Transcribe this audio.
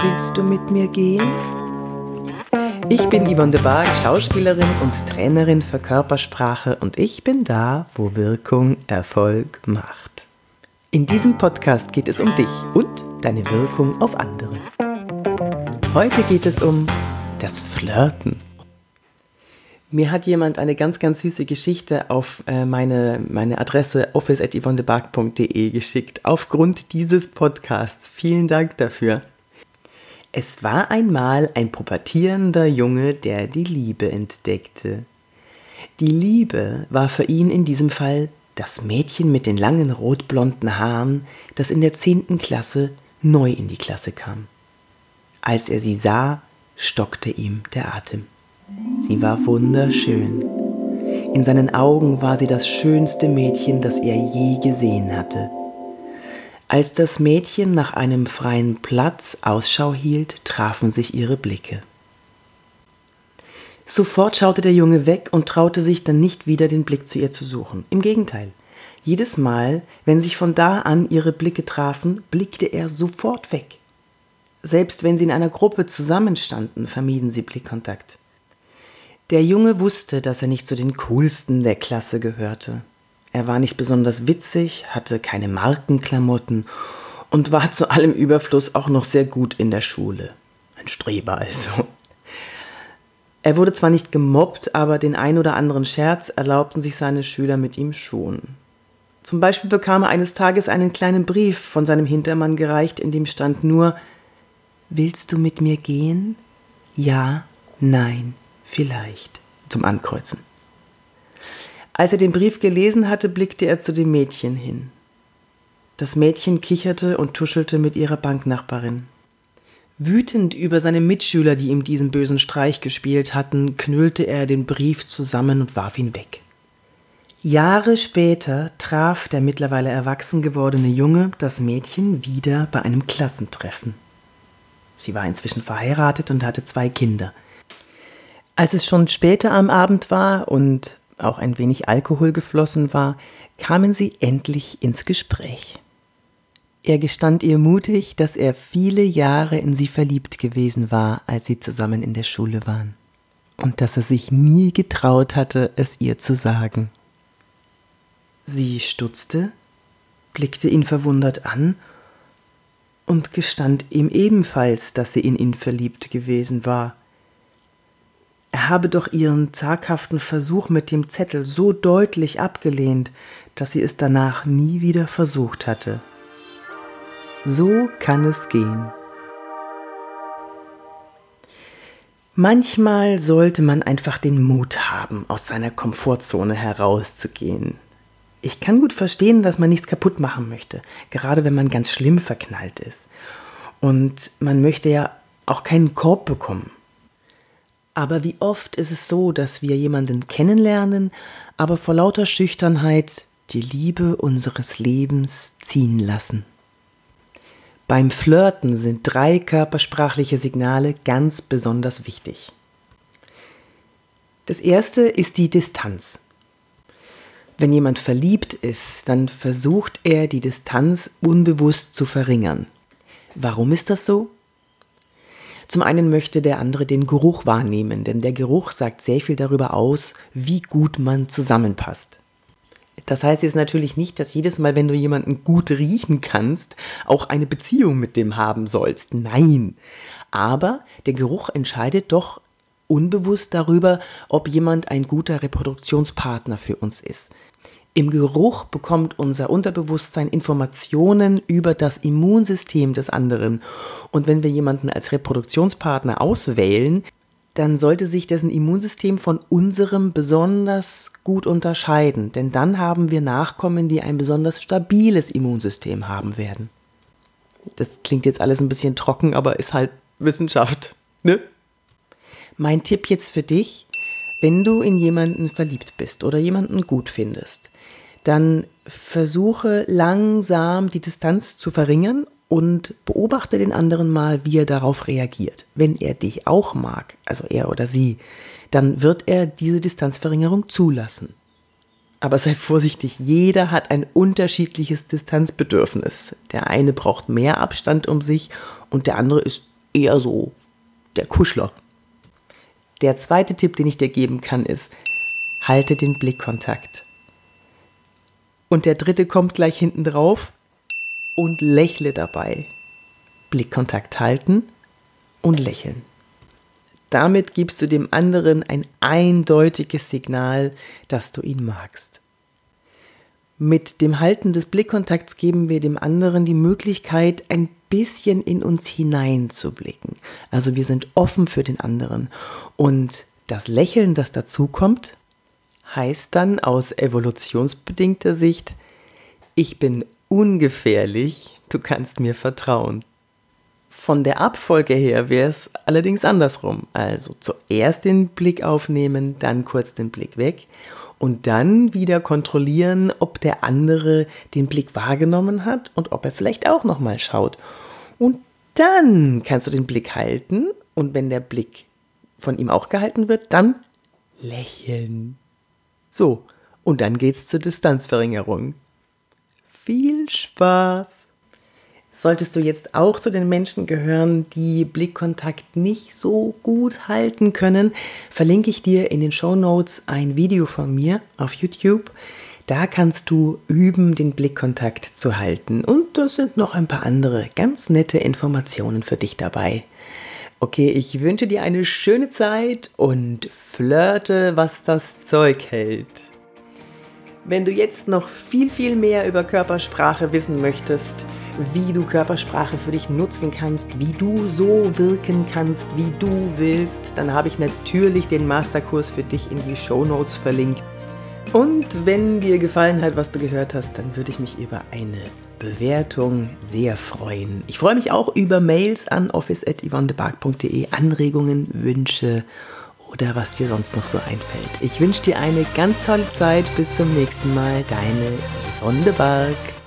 Willst du mit mir gehen? Ich bin Yvonne de Barg, Schauspielerin und Trainerin für Körpersprache und ich bin da, wo Wirkung Erfolg macht. In diesem Podcast geht es um dich und deine Wirkung auf andere. Heute geht es um das Flirten. Mir hat jemand eine ganz, ganz süße Geschichte auf äh, meine, meine Adresse office.yvonnebark.de geschickt, aufgrund dieses Podcasts. Vielen Dank dafür. Es war einmal ein pubertierender Junge, der die Liebe entdeckte. Die Liebe war für ihn in diesem Fall das Mädchen mit den langen rotblonden Haaren, das in der zehnten Klasse neu in die Klasse kam. Als er sie sah, stockte ihm der Atem. Sie war wunderschön. In seinen Augen war sie das schönste Mädchen, das er je gesehen hatte. Als das Mädchen nach einem freien Platz Ausschau hielt, trafen sich ihre Blicke. Sofort schaute der Junge weg und traute sich dann nicht wieder den Blick zu ihr zu suchen. Im Gegenteil, jedes Mal, wenn sich von da an ihre Blicke trafen, blickte er sofort weg. Selbst wenn sie in einer Gruppe zusammenstanden, vermieden sie Blickkontakt. Der Junge wusste, dass er nicht zu den coolsten der Klasse gehörte. Er war nicht besonders witzig, hatte keine Markenklamotten und war zu allem Überfluss auch noch sehr gut in der Schule. Ein Streber also. Er wurde zwar nicht gemobbt, aber den ein oder anderen Scherz erlaubten sich seine Schüler mit ihm schon. Zum Beispiel bekam er eines Tages einen kleinen Brief von seinem Hintermann gereicht, in dem stand nur Willst du mit mir gehen? Ja, nein. Vielleicht zum Ankreuzen. Als er den Brief gelesen hatte, blickte er zu dem Mädchen hin. Das Mädchen kicherte und tuschelte mit ihrer Banknachbarin. Wütend über seine Mitschüler, die ihm diesen bösen Streich gespielt hatten, knüllte er den Brief zusammen und warf ihn weg. Jahre später traf der mittlerweile erwachsen gewordene Junge das Mädchen wieder bei einem Klassentreffen. Sie war inzwischen verheiratet und hatte zwei Kinder. Als es schon später am Abend war und auch ein wenig Alkohol geflossen war, kamen sie endlich ins Gespräch. Er gestand ihr mutig, dass er viele Jahre in sie verliebt gewesen war, als sie zusammen in der Schule waren, und dass er sich nie getraut hatte, es ihr zu sagen. Sie stutzte, blickte ihn verwundert an und gestand ihm ebenfalls, dass sie in ihn verliebt gewesen war, habe doch ihren zaghaften Versuch mit dem Zettel so deutlich abgelehnt, dass sie es danach nie wieder versucht hatte. So kann es gehen. Manchmal sollte man einfach den Mut haben, aus seiner Komfortzone herauszugehen. Ich kann gut verstehen, dass man nichts kaputt machen möchte, gerade wenn man ganz schlimm verknallt ist. Und man möchte ja auch keinen Korb bekommen. Aber wie oft ist es so, dass wir jemanden kennenlernen, aber vor lauter Schüchternheit die Liebe unseres Lebens ziehen lassen. Beim Flirten sind drei körpersprachliche Signale ganz besonders wichtig. Das erste ist die Distanz. Wenn jemand verliebt ist, dann versucht er die Distanz unbewusst zu verringern. Warum ist das so? Zum einen möchte der andere den Geruch wahrnehmen, denn der Geruch sagt sehr viel darüber aus, wie gut man zusammenpasst. Das heißt jetzt natürlich nicht, dass jedes Mal, wenn du jemanden gut riechen kannst, auch eine Beziehung mit dem haben sollst. Nein. Aber der Geruch entscheidet doch unbewusst darüber, ob jemand ein guter Reproduktionspartner für uns ist. Im Geruch bekommt unser Unterbewusstsein Informationen über das Immunsystem des anderen. Und wenn wir jemanden als Reproduktionspartner auswählen, dann sollte sich dessen Immunsystem von unserem besonders gut unterscheiden, denn dann haben wir Nachkommen, die ein besonders stabiles Immunsystem haben werden. Das klingt jetzt alles ein bisschen trocken, aber ist halt Wissenschaft, ne? Mein Tipp jetzt für dich, wenn du in jemanden verliebt bist oder jemanden gut findest, dann versuche langsam die Distanz zu verringern und beobachte den anderen mal, wie er darauf reagiert. Wenn er dich auch mag, also er oder sie, dann wird er diese Distanzverringerung zulassen. Aber sei vorsichtig, jeder hat ein unterschiedliches Distanzbedürfnis. Der eine braucht mehr Abstand um sich und der andere ist eher so der Kuschler. Der zweite Tipp, den ich dir geben kann, ist, halte den Blickkontakt. Und der dritte kommt gleich hinten drauf und lächle dabei. Blickkontakt halten und lächeln. Damit gibst du dem anderen ein eindeutiges Signal, dass du ihn magst. Mit dem Halten des Blickkontakts geben wir dem anderen die Möglichkeit, ein bisschen in uns hineinzublicken. Also wir sind offen für den anderen. Und das Lächeln, das dazukommt, heißt dann aus evolutionsbedingter Sicht, ich bin ungefährlich, du kannst mir vertrauen. Von der Abfolge her wäre es allerdings andersrum. Also zuerst den Blick aufnehmen, dann kurz den Blick weg und dann wieder kontrollieren, ob der andere den Blick wahrgenommen hat und ob er vielleicht auch nochmal schaut. Und dann kannst du den Blick halten und wenn der Blick von ihm auch gehalten wird, dann lächeln. So, und dann geht's zur Distanzverringerung. Viel Spaß! Solltest du jetzt auch zu den Menschen gehören, die Blickkontakt nicht so gut halten können, verlinke ich dir in den Show Notes ein Video von mir auf YouTube. Da kannst du üben, den Blickkontakt zu halten. Und da sind noch ein paar andere ganz nette Informationen für dich dabei. Okay, ich wünsche dir eine schöne Zeit und flirte, was das Zeug hält. Wenn du jetzt noch viel, viel mehr über Körpersprache wissen möchtest, wie du Körpersprache für dich nutzen kannst, wie du so wirken kannst, wie du willst, dann habe ich natürlich den Masterkurs für dich in die Show Notes verlinkt. Und wenn dir gefallen hat, was du gehört hast, dann würde ich mich über eine Bewertung sehr freuen. Ich freue mich auch über Mails an office.yvonnebark.de, Anregungen, Wünsche oder was dir sonst noch so einfällt. Ich wünsche dir eine ganz tolle Zeit. Bis zum nächsten Mal. Deine Yvonne de Bark.